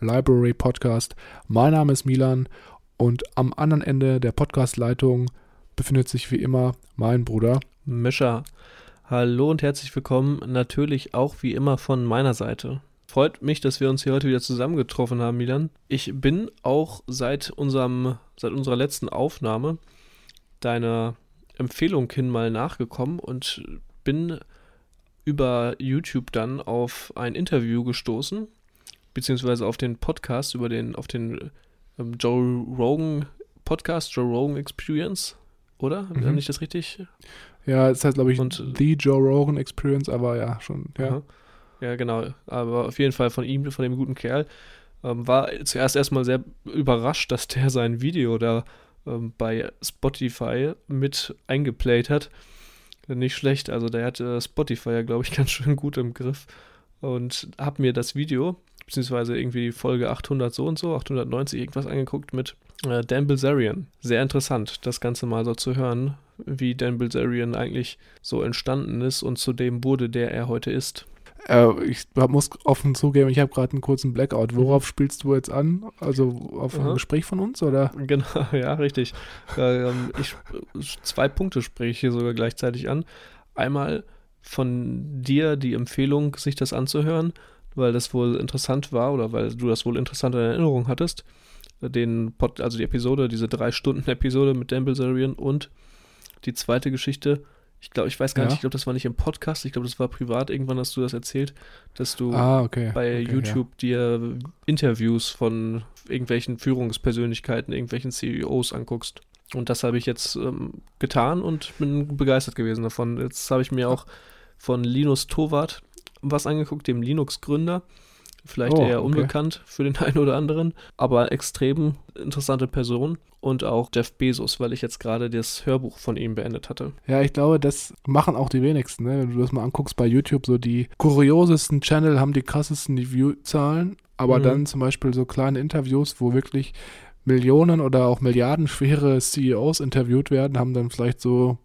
Library Podcast. Mein Name ist Milan und am anderen Ende der Podcastleitung befindet sich wie immer mein Bruder Mischa. Hallo und herzlich willkommen, natürlich auch wie immer von meiner Seite. Freut mich, dass wir uns hier heute wieder zusammengetroffen haben, Milan. Ich bin auch seit unserem, seit unserer letzten Aufnahme deiner Empfehlung hin mal nachgekommen und bin über YouTube dann auf ein Interview gestoßen, beziehungsweise auf den Podcast, über den, auf den ähm, Joe Rogan Podcast, Joe Rogan Experience, oder? Mhm. Nicht das richtig? Ja, es heißt, glaube ich, Und, The Joe Rogan Experience, aber ja, schon, ja. Ja, genau. Aber auf jeden Fall von ihm, von dem guten Kerl. Ähm, war zuerst erstmal sehr überrascht, dass der sein Video da ähm, bei Spotify mit eingeplayt hat. Nicht schlecht. Also der hatte Spotify ja, glaube ich, ganz schön gut im Griff. Und habe mir das Video, beziehungsweise irgendwie Folge 800 so und so, 890 irgendwas angeguckt mit äh, Dan Bilzerian. Sehr interessant, das Ganze mal so zu hören, wie Dan Bilzerian eigentlich so entstanden ist und zu dem wurde, der er heute ist. Äh, ich muss offen zugeben, ich habe gerade einen kurzen Blackout. Mhm. Worauf spielst du jetzt an? Also auf ein Aha. Gespräch von uns, oder? Genau, ja, richtig. ähm, ich, zwei Punkte spreche ich hier sogar gleichzeitig an. Einmal von dir die Empfehlung, sich das anzuhören, weil das wohl interessant war oder weil du das wohl interessant in Erinnerung hattest. Den Pod, also die Episode, diese drei Stunden Episode mit Dan Bilzerian und die zweite Geschichte, ich glaube, ich weiß gar ja. nicht, ich glaube, das war nicht im Podcast, ich glaube, das war privat. Irgendwann hast du das erzählt, dass du ah, okay. bei okay, YouTube ja. dir Interviews von irgendwelchen Führungspersönlichkeiten, irgendwelchen CEOs anguckst. Und das habe ich jetzt ähm, getan und bin begeistert gewesen davon. Jetzt habe ich mir auch von Linus Towart was angeguckt, dem Linux-Gründer. Vielleicht oh, eher okay. unbekannt für den einen oder anderen, aber extrem interessante Person und auch Jeff Bezos, weil ich jetzt gerade das Hörbuch von ihm beendet hatte. Ja, ich glaube, das machen auch die wenigsten. Ne? Wenn du das mal anguckst bei YouTube, so die kuriosesten Channel haben die krassesten View-Zahlen, aber mhm. dann zum Beispiel so kleine Interviews, wo wirklich Millionen oder auch milliardenschwere CEOs interviewt werden, haben dann vielleicht so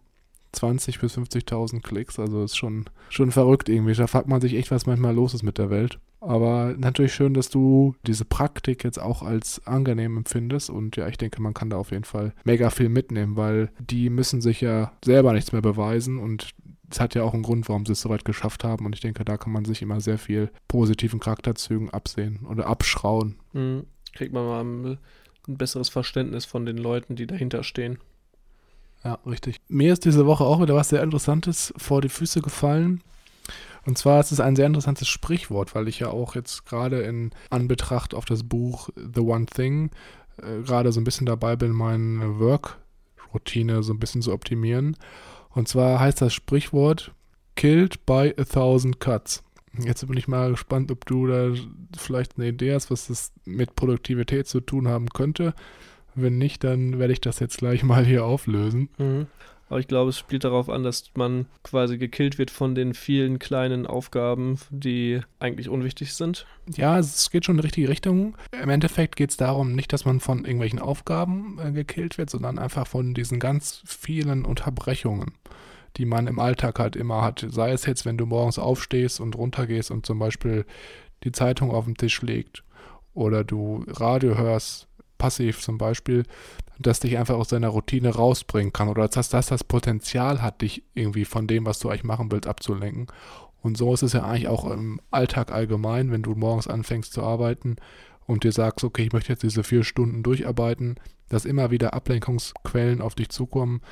20 bis 50.000 Klicks. Also ist schon, schon verrückt irgendwie. Da fragt man sich echt, was manchmal los ist mit der Welt. Aber natürlich schön, dass du diese Praktik jetzt auch als angenehm empfindest. Und ja, ich denke, man kann da auf jeden Fall mega viel mitnehmen, weil die müssen sich ja selber nichts mehr beweisen. Und es hat ja auch einen Grund, warum sie es so weit geschafft haben. Und ich denke, da kann man sich immer sehr viel positiven Charakterzügen absehen oder abschrauen. Mhm. Kriegt man mal ein, ein besseres Verständnis von den Leuten, die dahinter stehen. Ja, richtig. Mir ist diese Woche auch wieder was sehr Interessantes vor die Füße gefallen. Und zwar ist es ein sehr interessantes Sprichwort, weil ich ja auch jetzt gerade in Anbetracht auf das Buch The One Thing äh, gerade so ein bisschen dabei bin, meine Work-Routine so ein bisschen zu optimieren. Und zwar heißt das Sprichwort Killed by a thousand cuts. Jetzt bin ich mal gespannt, ob du da vielleicht eine Idee hast, was das mit Produktivität zu tun haben könnte. Wenn nicht, dann werde ich das jetzt gleich mal hier auflösen. Mhm. Aber ich glaube, es spielt darauf an, dass man quasi gekillt wird von den vielen kleinen Aufgaben, die eigentlich unwichtig sind. Ja, es geht schon in die richtige Richtung. Im Endeffekt geht es darum, nicht, dass man von irgendwelchen Aufgaben äh, gekillt wird, sondern einfach von diesen ganz vielen Unterbrechungen, die man im Alltag halt immer hat. Sei es jetzt, wenn du morgens aufstehst und runtergehst und zum Beispiel die Zeitung auf den Tisch legt oder du Radio hörst passiv zum Beispiel, das dich einfach aus deiner Routine rausbringen kann oder dass das das Potenzial hat, dich irgendwie von dem, was du eigentlich machen willst, abzulenken. Und so ist es ja eigentlich auch im Alltag allgemein, wenn du morgens anfängst zu arbeiten und dir sagst, okay, ich möchte jetzt diese vier Stunden durcharbeiten, dass immer wieder Ablenkungsquellen auf dich zukommen,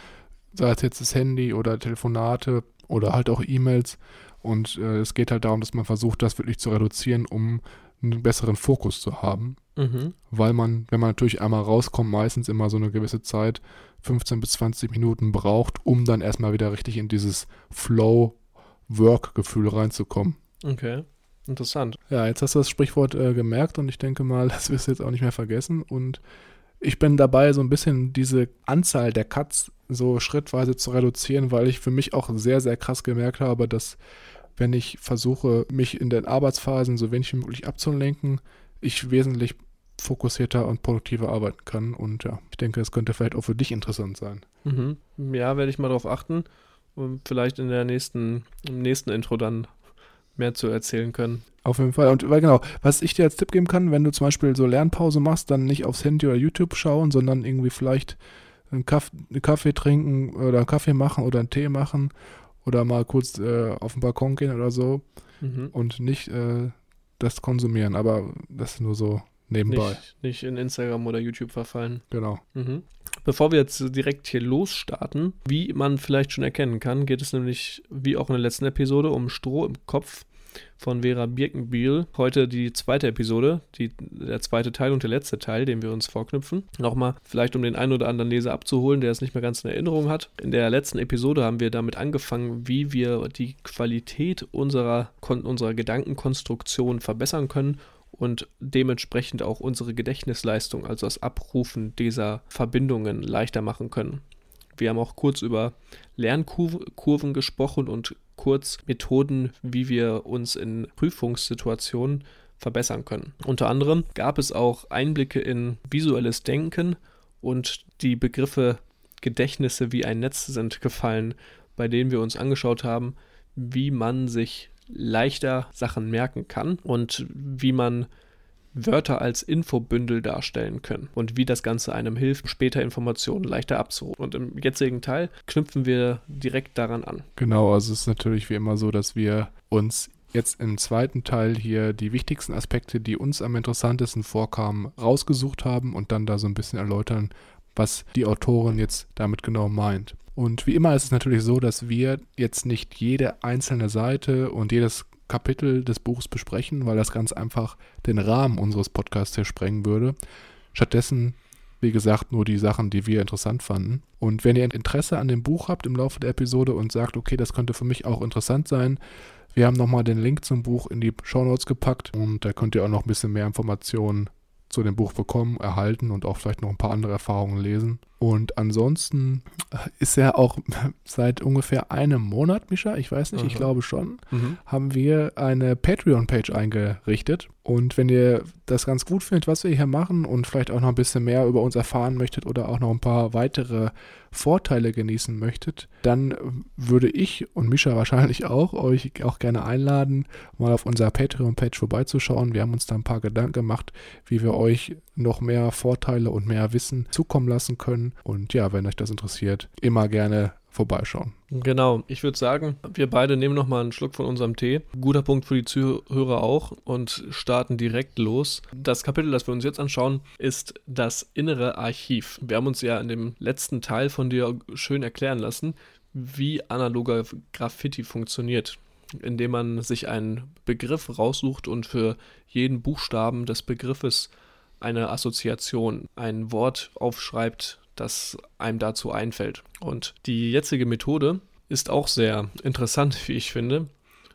sei es jetzt das Handy oder Telefonate oder halt auch E-Mails. Und äh, es geht halt darum, dass man versucht, das wirklich zu reduzieren, um einen besseren Fokus zu haben. Mhm. Weil man, wenn man natürlich einmal rauskommt, meistens immer so eine gewisse Zeit, 15 bis 20 Minuten braucht, um dann erstmal wieder richtig in dieses Flow-Work-Gefühl reinzukommen. Okay. Interessant. Ja, jetzt hast du das Sprichwort äh, gemerkt und ich denke mal, das wirst du jetzt auch nicht mehr vergessen. Und ich bin dabei, so ein bisschen diese Anzahl der Cuts so schrittweise zu reduzieren, weil ich für mich auch sehr, sehr krass gemerkt habe, dass wenn ich versuche, mich in den Arbeitsphasen so wenig wie möglich abzulenken, ich wesentlich fokussierter und produktiver arbeiten kann. Und ja, ich denke, es könnte vielleicht auch für dich interessant sein. Mhm. Ja, werde ich mal darauf achten und vielleicht in der nächsten, im nächsten Intro dann mehr zu erzählen können. Auf jeden Fall. Und weil genau, was ich dir als Tipp geben kann, wenn du zum Beispiel so Lernpause machst, dann nicht aufs Handy oder YouTube schauen, sondern irgendwie vielleicht einen Kaffee, einen Kaffee trinken oder einen Kaffee machen oder einen Tee machen oder mal kurz äh, auf den Balkon gehen oder so Mhm. und nicht äh, das konsumieren. Aber das ist nur so nebenbei. Nicht, nicht in Instagram oder YouTube verfallen. Genau. Mhm. Bevor wir jetzt direkt hier losstarten, wie man vielleicht schon erkennen kann, geht es nämlich, wie auch in der letzten Episode, um Stroh im Kopf von Vera Birkenbiel. Heute die zweite Episode, die, der zweite Teil und der letzte Teil, den wir uns vorknüpfen. Nochmal, vielleicht um den einen oder anderen Leser abzuholen, der es nicht mehr ganz in Erinnerung hat. In der letzten Episode haben wir damit angefangen, wie wir die Qualität unserer, unserer Gedankenkonstruktion verbessern können und dementsprechend auch unsere Gedächtnisleistung, also das Abrufen dieser Verbindungen leichter machen können. Wir haben auch kurz über Lernkurven gesprochen und kurz Methoden, wie wir uns in Prüfungssituationen verbessern können. Unter anderem gab es auch Einblicke in visuelles Denken und die Begriffe Gedächtnisse wie ein Netz sind gefallen, bei denen wir uns angeschaut haben, wie man sich leichter Sachen merken kann und wie man Wörter als Infobündel darstellen können und wie das Ganze einem hilft, später Informationen leichter abzurufen. Und im jetzigen Teil knüpfen wir direkt daran an. Genau, also es ist natürlich wie immer so, dass wir uns jetzt im zweiten Teil hier die wichtigsten Aspekte, die uns am interessantesten vorkamen, rausgesucht haben und dann da so ein bisschen erläutern, was die Autorin jetzt damit genau meint. Und wie immer ist es natürlich so, dass wir jetzt nicht jede einzelne Seite und jedes Kapitel des Buchs besprechen, weil das ganz einfach den Rahmen unseres Podcasts hier sprengen würde. Stattdessen, wie gesagt, nur die Sachen, die wir interessant fanden. Und wenn ihr Interesse an dem Buch habt im Laufe der Episode und sagt, okay, das könnte für mich auch interessant sein, wir haben nochmal den Link zum Buch in die Shownotes gepackt und da könnt ihr auch noch ein bisschen mehr Informationen zu dem Buch bekommen, erhalten und auch vielleicht noch ein paar andere Erfahrungen lesen. Und ansonsten ist er auch seit ungefähr einem Monat, Mischa, ich weiß nicht, ich Aha. glaube schon, Mhm. haben wir eine Patreon-Page eingerichtet. Und wenn ihr das ganz gut findet, was wir hier machen und vielleicht auch noch ein bisschen mehr über uns erfahren möchtet oder auch noch ein paar weitere Vorteile genießen möchtet, dann würde ich und Mischa wahrscheinlich auch euch auch gerne einladen, mal auf unserer Patreon-Page vorbeizuschauen. Wir haben uns da ein paar Gedanken gemacht, wie wir euch noch mehr Vorteile und mehr Wissen zukommen lassen können. Und ja, wenn euch das interessiert, immer gerne vorbeischauen. Genau, ich würde sagen, wir beide nehmen nochmal einen Schluck von unserem Tee. Guter Punkt für die Zuhörer auch und starten direkt los. Das Kapitel, das wir uns jetzt anschauen, ist das innere Archiv. Wir haben uns ja in dem letzten Teil von dir schön erklären lassen, wie analoger Graffiti funktioniert. Indem man sich einen Begriff raussucht und für jeden Buchstaben des Begriffes eine Assoziation, ein Wort aufschreibt, das einem dazu einfällt. Und die jetzige Methode ist auch sehr interessant, wie ich finde,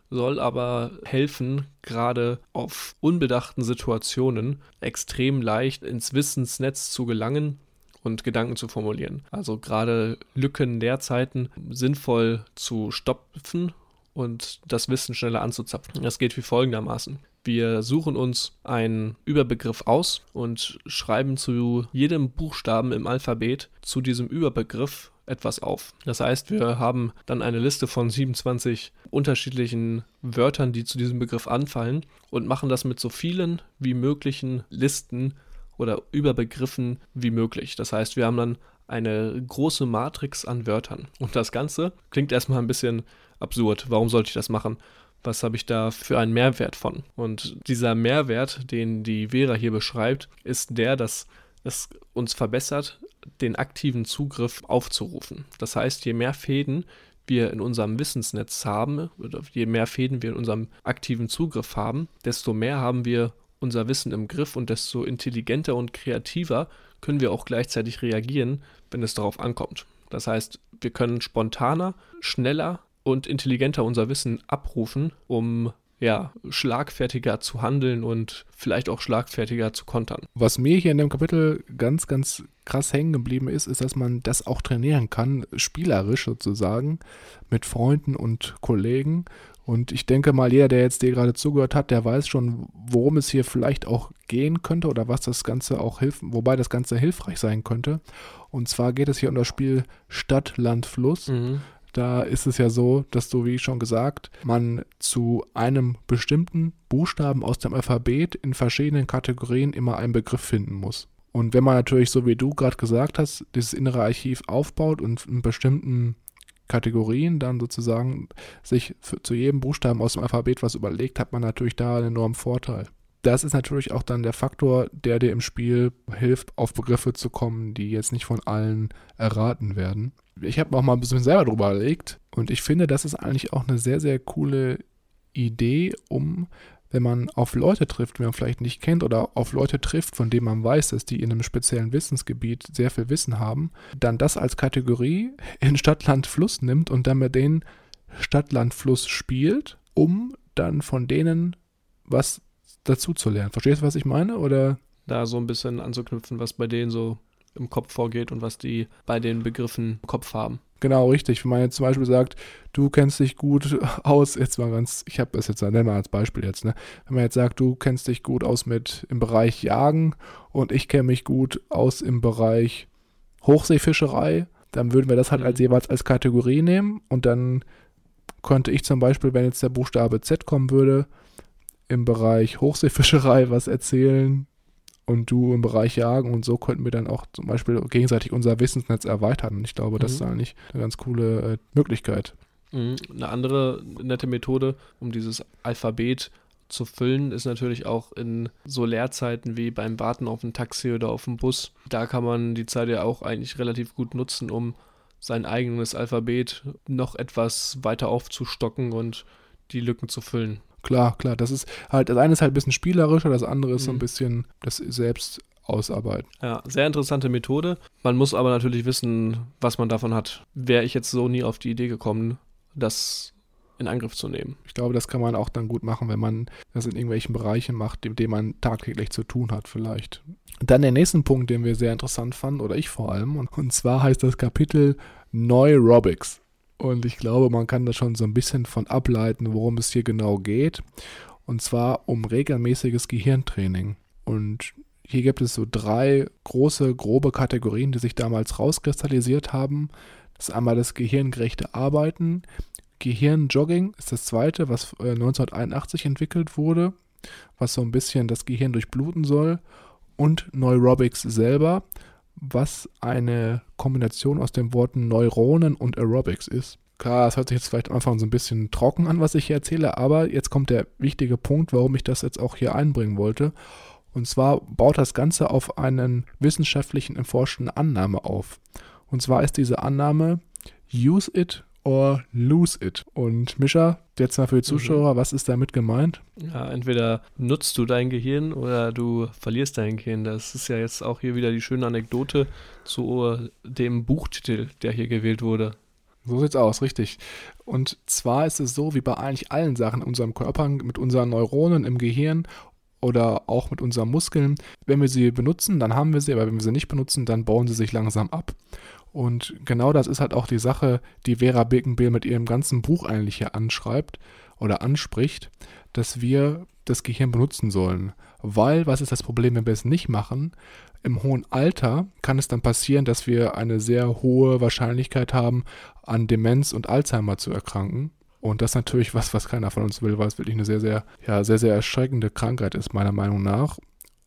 soll aber helfen, gerade auf unbedachten Situationen extrem leicht ins Wissensnetz zu gelangen und Gedanken zu formulieren. Also gerade Lücken, Leerzeiten sinnvoll zu stopfen und das Wissen schneller anzuzapfen. Das geht wie folgendermaßen. Wir suchen uns einen Überbegriff aus und schreiben zu jedem Buchstaben im Alphabet zu diesem Überbegriff etwas auf. Das heißt, wir haben dann eine Liste von 27 unterschiedlichen Wörtern, die zu diesem Begriff anfallen und machen das mit so vielen wie möglichen Listen oder Überbegriffen wie möglich. Das heißt, wir haben dann eine große Matrix an Wörtern. Und das Ganze klingt erstmal ein bisschen absurd. Warum sollte ich das machen? Was habe ich da für einen Mehrwert von? Und dieser Mehrwert, den die Vera hier beschreibt, ist der, dass es uns verbessert, den aktiven Zugriff aufzurufen. Das heißt, je mehr Fäden wir in unserem Wissensnetz haben, oder je mehr Fäden wir in unserem aktiven Zugriff haben, desto mehr haben wir unser Wissen im Griff und desto intelligenter und kreativer können wir auch gleichzeitig reagieren, wenn es darauf ankommt. Das heißt, wir können spontaner, schneller und intelligenter unser Wissen abrufen, um ja, schlagfertiger zu handeln und vielleicht auch schlagfertiger zu kontern. Was mir hier in dem Kapitel ganz, ganz krass hängen geblieben ist, ist, dass man das auch trainieren kann, spielerisch sozusagen, mit Freunden und Kollegen. Und ich denke mal, jeder, der jetzt dir gerade zugehört hat, der weiß schon, worum es hier vielleicht auch gehen könnte oder was das Ganze auch hilft, wobei das Ganze hilfreich sein könnte. Und zwar geht es hier um das Spiel Stadt, Land, Fluss. Mhm. Da ist es ja so, dass du, wie schon gesagt, man zu einem bestimmten Buchstaben aus dem Alphabet in verschiedenen Kategorien immer einen Begriff finden muss. Und wenn man natürlich, so wie du gerade gesagt hast, dieses innere Archiv aufbaut und in bestimmten Kategorien dann sozusagen sich für, zu jedem Buchstaben aus dem Alphabet was überlegt, hat man natürlich da einen enormen Vorteil. Das ist natürlich auch dann der Faktor, der dir im Spiel hilft, auf Begriffe zu kommen, die jetzt nicht von allen erraten werden ich habe auch mal ein bisschen selber drüber überlegt und ich finde, das ist eigentlich auch eine sehr, sehr coole Idee, um, wenn man auf Leute trifft, die man vielleicht nicht kennt oder auf Leute trifft, von denen man weiß, dass die in einem speziellen Wissensgebiet sehr viel Wissen haben, dann das als Kategorie in Stadt, Land, Fluss nimmt und dann mit denen Stadt, Land, Fluss spielt, um dann von denen was dazu zu lernen. Verstehst du, was ich meine? Oder? Da so ein bisschen anzuknüpfen, was bei denen so im Kopf vorgeht und was die bei den Begriffen im Kopf haben. Genau, richtig. Wenn man jetzt zum Beispiel sagt, du kennst dich gut aus, jetzt mal ganz, ich habe das jetzt, nennen wir als Beispiel jetzt, ne? Wenn man jetzt sagt, du kennst dich gut aus mit im Bereich Jagen und ich kenne mich gut aus im Bereich Hochseefischerei, dann würden wir das halt als mhm. jeweils als Kategorie nehmen und dann könnte ich zum Beispiel, wenn jetzt der Buchstabe Z kommen würde, im Bereich Hochseefischerei was erzählen, und du im Bereich Jagen und so könnten wir dann auch zum Beispiel gegenseitig unser Wissensnetz erweitern. Und ich glaube, das mhm. ist eigentlich eine ganz coole äh, Möglichkeit. Mhm. Eine andere nette Methode, um dieses Alphabet zu füllen, ist natürlich auch in so Leerzeiten wie beim Warten auf ein Taxi oder auf einen Bus. Da kann man die Zeit ja auch eigentlich relativ gut nutzen, um sein eigenes Alphabet noch etwas weiter aufzustocken und die Lücken zu füllen. Klar, klar. Das ist halt, das eine ist halt ein bisschen spielerischer, das andere ist mhm. so ein mhm. bisschen das selbst ausarbeiten. Ja, sehr interessante Methode. Man muss aber natürlich wissen, was man davon hat. Wäre ich jetzt so nie auf die Idee gekommen, das in Angriff zu nehmen. Ich glaube, das kann man auch dann gut machen, wenn man das in irgendwelchen Bereichen macht, mit denen man tagtäglich zu tun hat, vielleicht. dann der nächste Punkt, den wir sehr interessant fanden, oder ich vor allem, und, und zwar heißt das Kapitel Neurobics. Und ich glaube, man kann da schon so ein bisschen von ableiten, worum es hier genau geht. Und zwar um regelmäßiges Gehirntraining. Und hier gibt es so drei große, grobe Kategorien, die sich damals rauskristallisiert haben. Das ist einmal das gehirngerechte Arbeiten. Gehirnjogging ist das zweite, was 1981 äh, entwickelt wurde, was so ein bisschen das Gehirn durchbluten soll. Und Neurobics selber, was eine Kombination aus den Worten Neuronen und Aerobics ist. Klar, es hört sich jetzt vielleicht am Anfang so ein bisschen trocken an, was ich hier erzähle, aber jetzt kommt der wichtige Punkt, warum ich das jetzt auch hier einbringen wollte. Und zwar baut das Ganze auf einen wissenschaftlichen erforschten Annahme auf. Und zwar ist diese Annahme use it or lose it. Und Mischa, jetzt mal für die mhm. Zuschauer, mhm. was ist damit gemeint? Ja, entweder nutzt du dein Gehirn oder du verlierst dein Gehirn. Das ist ja jetzt auch hier wieder die schöne Anekdote zu dem Buchtitel, der hier gewählt wurde. So sieht's aus, richtig. Und zwar ist es so, wie bei eigentlich allen Sachen in unserem Körper, mit unseren Neuronen im Gehirn oder auch mit unseren Muskeln. Wenn wir sie benutzen, dann haben wir sie, aber wenn wir sie nicht benutzen, dann bauen sie sich langsam ab. Und genau das ist halt auch die Sache, die Vera Birkenbill mit ihrem ganzen Buch eigentlich hier anschreibt oder anspricht, dass wir das Gehirn benutzen sollen. Weil, was ist das Problem, wenn wir es nicht machen? Im hohen Alter kann es dann passieren, dass wir eine sehr hohe Wahrscheinlichkeit haben, an Demenz und Alzheimer zu erkranken. Und das ist natürlich was, was keiner von uns will, weil es wirklich eine sehr, sehr, ja, sehr, sehr erschreckende Krankheit ist, meiner Meinung nach.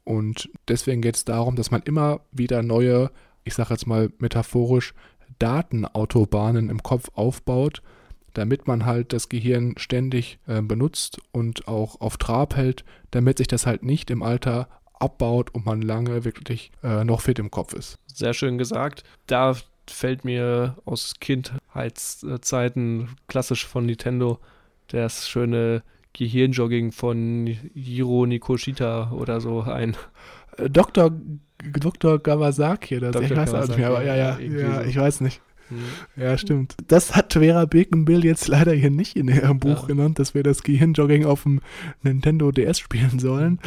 Und deswegen geht es darum, dass man immer wieder neue ich sage jetzt mal metaphorisch, Datenautobahnen im Kopf aufbaut, damit man halt das Gehirn ständig äh, benutzt und auch auf Trab hält, damit sich das halt nicht im Alter abbaut und man lange wirklich äh, noch fit im Kopf ist. Sehr schön gesagt. Da fällt mir aus Kindheitszeiten klassisch von Nintendo das schöne Gehirnjogging von Hiro Nikoshita oder so ein. Dr. Dr. Kawasaki oder so. Ich weiß Kawasaki, nicht mehr, aber ja, ja, ja, so. ich weiß nicht. Hm. Ja, stimmt. Das hat Vera Birkenbill jetzt leider hier nicht in ihrem Buch ja. genannt, dass wir das Gehirnjogging auf dem Nintendo DS spielen sollen.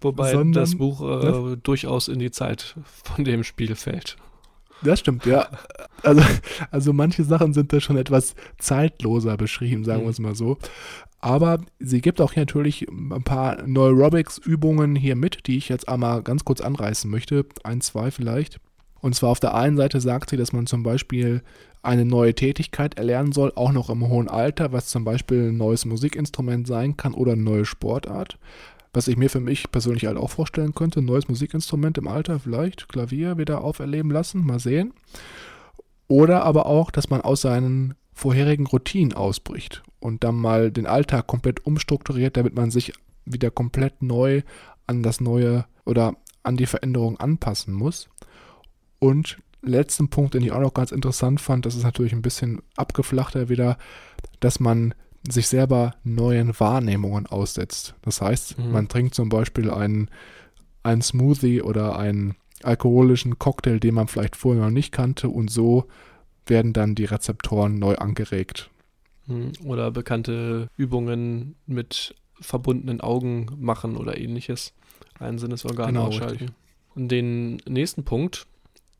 Wobei sondern, das Buch äh, durchaus in die Zeit von dem Spiel fällt. Das stimmt, ja. Also, also manche Sachen sind da schon etwas zeitloser beschrieben, sagen mhm. wir es mal so. Aber sie gibt auch hier natürlich ein paar Neurobics-Übungen hier mit, die ich jetzt einmal ganz kurz anreißen möchte. Ein, zwei vielleicht. Und zwar auf der einen Seite sagt sie, dass man zum Beispiel eine neue Tätigkeit erlernen soll, auch noch im hohen Alter, was zum Beispiel ein neues Musikinstrument sein kann oder eine neue Sportart. Was ich mir für mich persönlich halt auch vorstellen könnte, neues Musikinstrument im Alter, vielleicht Klavier wieder auferleben lassen, mal sehen. Oder aber auch, dass man aus seinen vorherigen Routinen ausbricht und dann mal den Alltag komplett umstrukturiert, damit man sich wieder komplett neu an das Neue oder an die Veränderung anpassen muss. Und letzten Punkt, den ich auch noch ganz interessant fand, das ist natürlich ein bisschen abgeflachter wieder, dass man sich selber neuen Wahrnehmungen aussetzt. Das heißt, mhm. man trinkt zum Beispiel einen, einen Smoothie oder einen alkoholischen Cocktail, den man vielleicht vorher noch nicht kannte und so werden dann die Rezeptoren neu angeregt. Mhm. Oder bekannte Übungen mit verbundenen Augen machen oder ähnliches. Ein Sinnesorgan genau, ausschalten. Richtig. Den nächsten Punkt,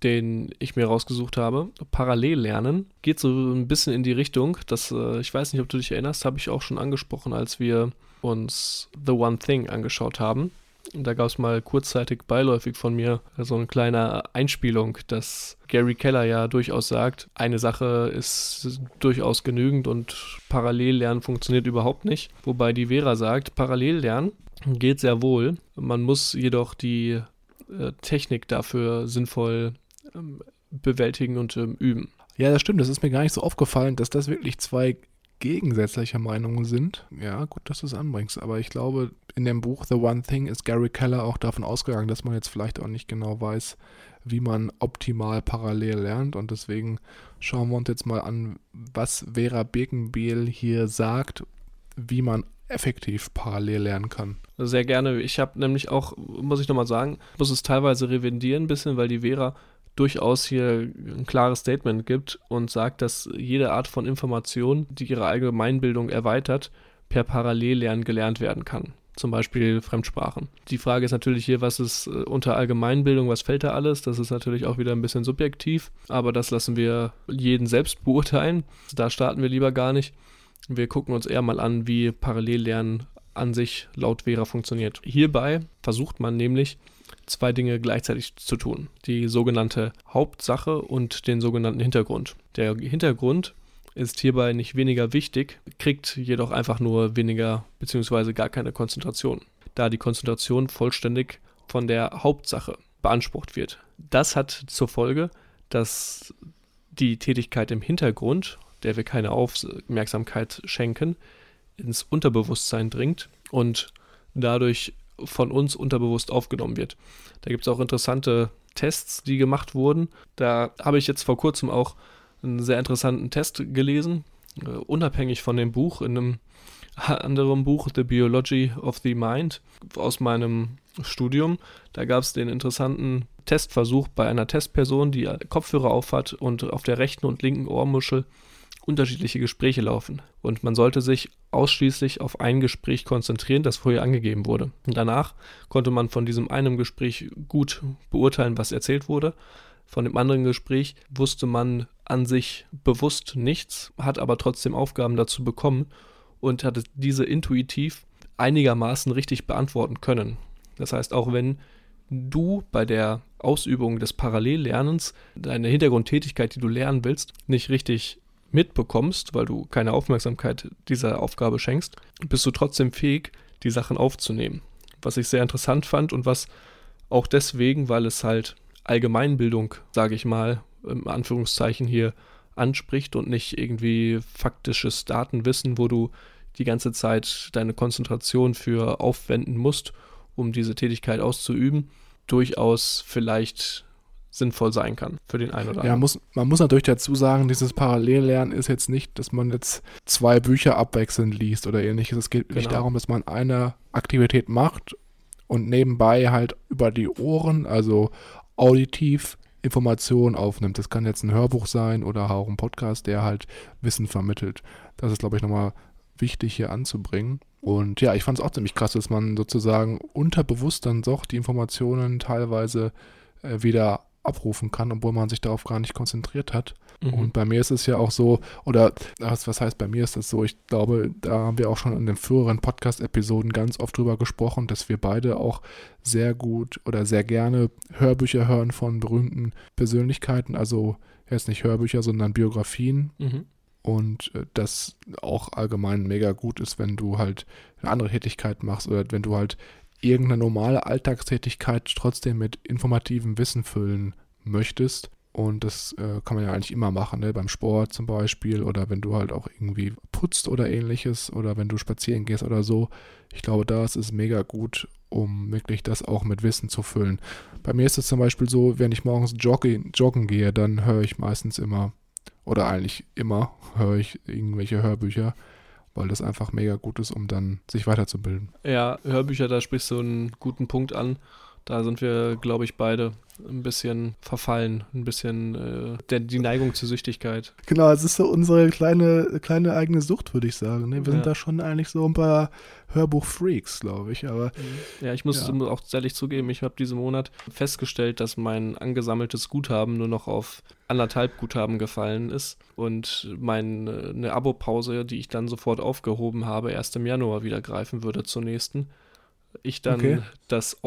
den ich mir rausgesucht habe, parallel lernen, geht so ein bisschen in die Richtung, dass, äh, ich weiß nicht, ob du dich erinnerst, habe ich auch schon angesprochen, als wir uns The One Thing angeschaut haben. Da gab es mal kurzzeitig beiläufig von mir so eine kleine Einspielung, dass Gary Keller ja durchaus sagt, eine Sache ist durchaus genügend und Parallellernen funktioniert überhaupt nicht. Wobei die Vera sagt, Parallellernen geht sehr wohl. Man muss jedoch die äh, Technik dafür sinnvoll ähm, bewältigen und ähm, üben. Ja, das stimmt. Das ist mir gar nicht so aufgefallen, dass das wirklich zwei gegensätzliche Meinungen sind. Ja, gut, dass du es anbringst. Aber ich glaube, in dem Buch The One Thing ist Gary Keller auch davon ausgegangen, dass man jetzt vielleicht auch nicht genau weiß, wie man optimal parallel lernt. Und deswegen schauen wir uns jetzt mal an, was Vera Birkenbiel hier sagt, wie man effektiv parallel lernen kann. Sehr gerne. Ich habe nämlich auch, muss ich nochmal sagen, muss es teilweise revidieren ein bisschen, weil die Vera durchaus hier ein klares Statement gibt und sagt, dass jede Art von Information, die ihre Allgemeinbildung erweitert, per Parallellernen gelernt werden kann. Zum Beispiel Fremdsprachen. Die Frage ist natürlich hier, was ist äh, unter Allgemeinbildung, was fällt da alles? Das ist natürlich auch wieder ein bisschen subjektiv, aber das lassen wir jeden selbst beurteilen. Da starten wir lieber gar nicht. Wir gucken uns eher mal an, wie Parallellernen an sich laut Vera funktioniert. Hierbei versucht man nämlich, zwei Dinge gleichzeitig zu tun. Die sogenannte Hauptsache und den sogenannten Hintergrund. Der Hintergrund ist hierbei nicht weniger wichtig, kriegt jedoch einfach nur weniger bzw. gar keine Konzentration, da die Konzentration vollständig von der Hauptsache beansprucht wird. Das hat zur Folge, dass die Tätigkeit im Hintergrund, der wir keine Aufmerksamkeit schenken, ins Unterbewusstsein dringt und dadurch von uns unterbewusst aufgenommen wird. Da gibt es auch interessante Tests, die gemacht wurden. Da habe ich jetzt vor kurzem auch einen sehr interessanten Test gelesen, uh, unabhängig von dem Buch, in einem anderen Buch, The Biology of the Mind, aus meinem Studium. Da gab es den interessanten Testversuch bei einer Testperson, die Kopfhörer aufhat und auf der rechten und linken Ohrmuschel unterschiedliche Gespräche laufen und man sollte sich ausschließlich auf ein Gespräch konzentrieren, das vorher angegeben wurde. Und danach konnte man von diesem einen Gespräch gut beurteilen, was erzählt wurde. Von dem anderen Gespräch wusste man an sich bewusst nichts, hat aber trotzdem Aufgaben dazu bekommen und hatte diese intuitiv einigermaßen richtig beantworten können. Das heißt, auch wenn du bei der Ausübung des Parallellernens deine Hintergrundtätigkeit, die du lernen willst, nicht richtig mitbekommst, weil du keine Aufmerksamkeit dieser Aufgabe schenkst, bist du trotzdem fähig, die Sachen aufzunehmen. Was ich sehr interessant fand und was auch deswegen, weil es halt Allgemeinbildung, sage ich mal, im Anführungszeichen hier anspricht und nicht irgendwie faktisches Datenwissen, wo du die ganze Zeit deine Konzentration für aufwenden musst, um diese Tätigkeit auszuüben, durchaus vielleicht sinnvoll sein kann für den einen oder anderen. Ja, muss, man muss natürlich dazu sagen, dieses Parallellernen ist jetzt nicht, dass man jetzt zwei Bücher abwechselnd liest oder ähnliches. Es geht nicht Genau. darum, dass man eine Aktivität macht und nebenbei halt über die Ohren, also auditiv Informationen aufnimmt. Das kann jetzt ein Hörbuch sein oder auch ein Podcast, der halt Wissen vermittelt. Das ist, glaube ich, nochmal wichtig hier anzubringen. Und ja, ich fand es auch ziemlich krass, dass man sozusagen unterbewusst dann doch die Informationen teilweise äh, wieder abrufen kann, obwohl man sich darauf gar nicht konzentriert hat. Mhm. Und bei mir ist es ja auch so, oder was, heißt bei mir ist das so, ich glaube, da haben wir auch schon in den früheren Podcast-Episoden ganz oft drüber gesprochen, dass wir beide auch sehr gut oder sehr gerne Hörbücher hören von berühmten Persönlichkeiten, also jetzt nicht Hörbücher, sondern Biografien Mhm. und äh, das auch allgemein mega gut ist, wenn du halt eine andere Tätigkeit machst oder wenn du halt irgendeine normale Alltagstätigkeit trotzdem mit informativem Wissen füllen möchtest. Und das äh, kann man ja eigentlich immer machen, ne? beim Sport zum Beispiel oder wenn du halt auch irgendwie putzt oder ähnliches oder wenn du spazieren gehst oder so. Ich glaube, da ist mega gut, um wirklich das auch mit Wissen zu füllen. Bei mir ist es zum Beispiel so, wenn ich morgens joggen, joggen gehe, dann höre ich meistens immer oder eigentlich immer höre ich irgendwelche Hörbücher, weil das einfach mega gut ist, um dann sich weiterzubilden. Ja, Hörbücher, da sprichst du einen guten Punkt an. Da sind wir, glaube ich, beide ein bisschen verfallen, ein bisschen äh, der, die Neigung zur Süchtigkeit. Genau, es ist so unsere kleine, kleine eigene Sucht, würde ich sagen. Ne? Wir Ja. sind da schon eigentlich so ein paar Hörbuch-Freaks, glaube ich. Aber Ja, ich muss Ja. auch ehrlich zugeben, ich habe diesen Monat festgestellt, dass mein angesammeltes Guthaben nur noch auf anderthalb Guthaben gefallen ist und meine eine Abo-Pause, die ich dann sofort aufgehoben habe, erst im Januar wieder greifen würde zur nächsten. Ich dann Okay. das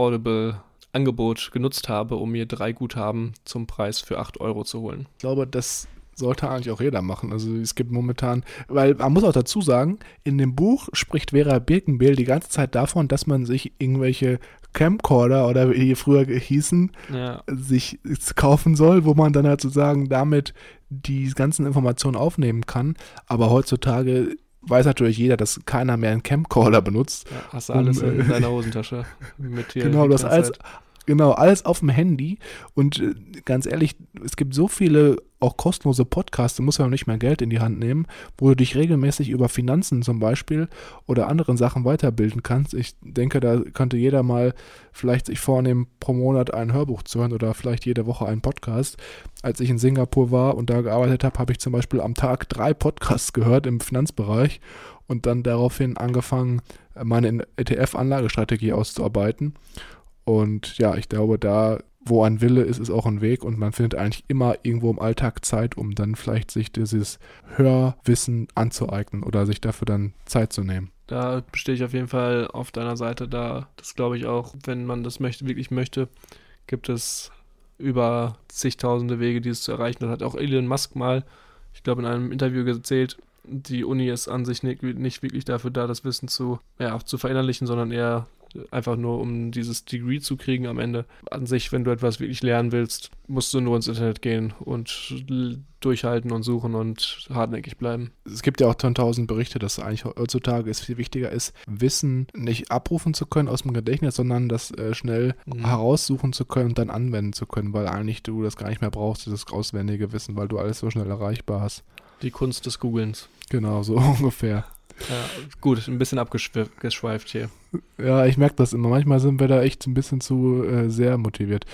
Audible-Angebot genutzt habe, um mir drei Guthaben zum Preis für 8 Euro zu holen. ich glaube, das sollte eigentlich auch jeder machen. Also es gibt momentan, weil man muss auch dazu sagen, in dem Buch spricht Vera Birkenbiel die ganze Zeit davon, dass man sich irgendwelche Camcorder oder wie die früher hießen, Ja, sich kaufen soll, wo man dann halt sozusagen damit die ganzen Informationen aufnehmen kann. Aber heutzutage weiß natürlich jeder, dass keiner mehr einen Camcorder benutzt. ja hast du Um, alles in äh, deiner Hosentasche mit dir. genau, das ganze alles. Genau, alles auf dem Handy. Und äh, ganz ehrlich, es gibt so viele auch kostenlose Podcasts, du musst ja nicht mehr Geld in die Hand nehmen, wo du dich regelmäßig über Finanzen zum Beispiel oder anderen Sachen weiterbilden kannst. Ich denke, da könnte jeder mal vielleicht sich vornehmen, pro Monat ein Hörbuch zu hören oder vielleicht jede Woche einen Podcast. Als ich in Singapur war und da gearbeitet habe, habe ich zum Beispiel am Tag drei Podcasts gehört im Finanzbereich und dann daraufhin angefangen, meine ETF-Anlagestrategie auszuarbeiten. Und ja, ich glaube, da, wo ein Wille ist, ist auch ein Weg und man findet eigentlich immer irgendwo im Alltag Zeit, um dann vielleicht sich dieses Hörwissen anzueignen oder sich dafür dann Zeit zu nehmen. Da stehe ich auf jeden Fall auf deiner Seite. Da, das glaube ich auch, wenn man das möchte, wirklich möchte, gibt es über zigtausende Wege, dieses zu erreichen. Das hat auch Elon Musk mal, ich glaube, in einem Interview erzählt, die Uni ist an sich nicht, nicht wirklich dafür da, das Wissen zu, ja, zu verinnerlichen, sondern eher einfach nur, um dieses Degree zu kriegen am Ende. An sich, wenn du etwas wirklich lernen willst, musst du nur ins Internet gehen und durchhalten und suchen und hartnäckig bleiben. Es gibt ja auch 10.000 Berichte, dass eigentlich heutzutage es viel wichtiger ist, Wissen nicht abrufen zu können aus dem Gedächtnis, sondern das äh, schnell Mhm. heraussuchen zu können und dann anwenden zu können, weil eigentlich du das gar nicht mehr brauchst, dieses auswendige Wissen, weil du alles so schnell erreichbar hast. Die Kunst des Googlens. Genau, so ungefähr. Ja, gut, ein bisschen abgeschweift hier. Ja, ich merke das immer. Manchmal sind wir da echt ein bisschen zu äh, sehr motiviert.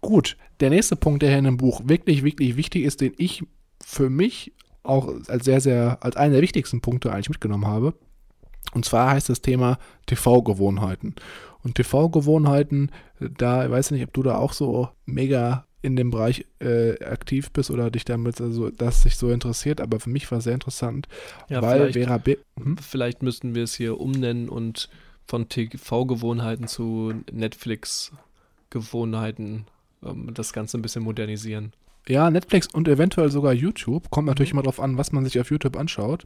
Gut, der nächste Punkt, der hier in dem Buch wirklich, wirklich wichtig ist, den ich für mich auch als sehr, sehr, als einen der wichtigsten Punkte eigentlich mitgenommen habe. Und zwar heißt das Thema TV-Gewohnheiten. Und TV-Gewohnheiten, da ich weiß nicht, ob du da auch so mega in dem Bereich äh, aktiv bist oder dich damit, also das sich so interessiert, aber für mich war es sehr interessant, Ja, weil vielleicht, Vera B. Hm? vielleicht müssten wir es hier umnennen und von TV-Gewohnheiten zu Netflix-Gewohnheiten ähm, das Ganze ein bisschen modernisieren. Ja, Netflix und eventuell sogar YouTube. Kommt natürlich immer darauf an, was man sich auf YouTube anschaut.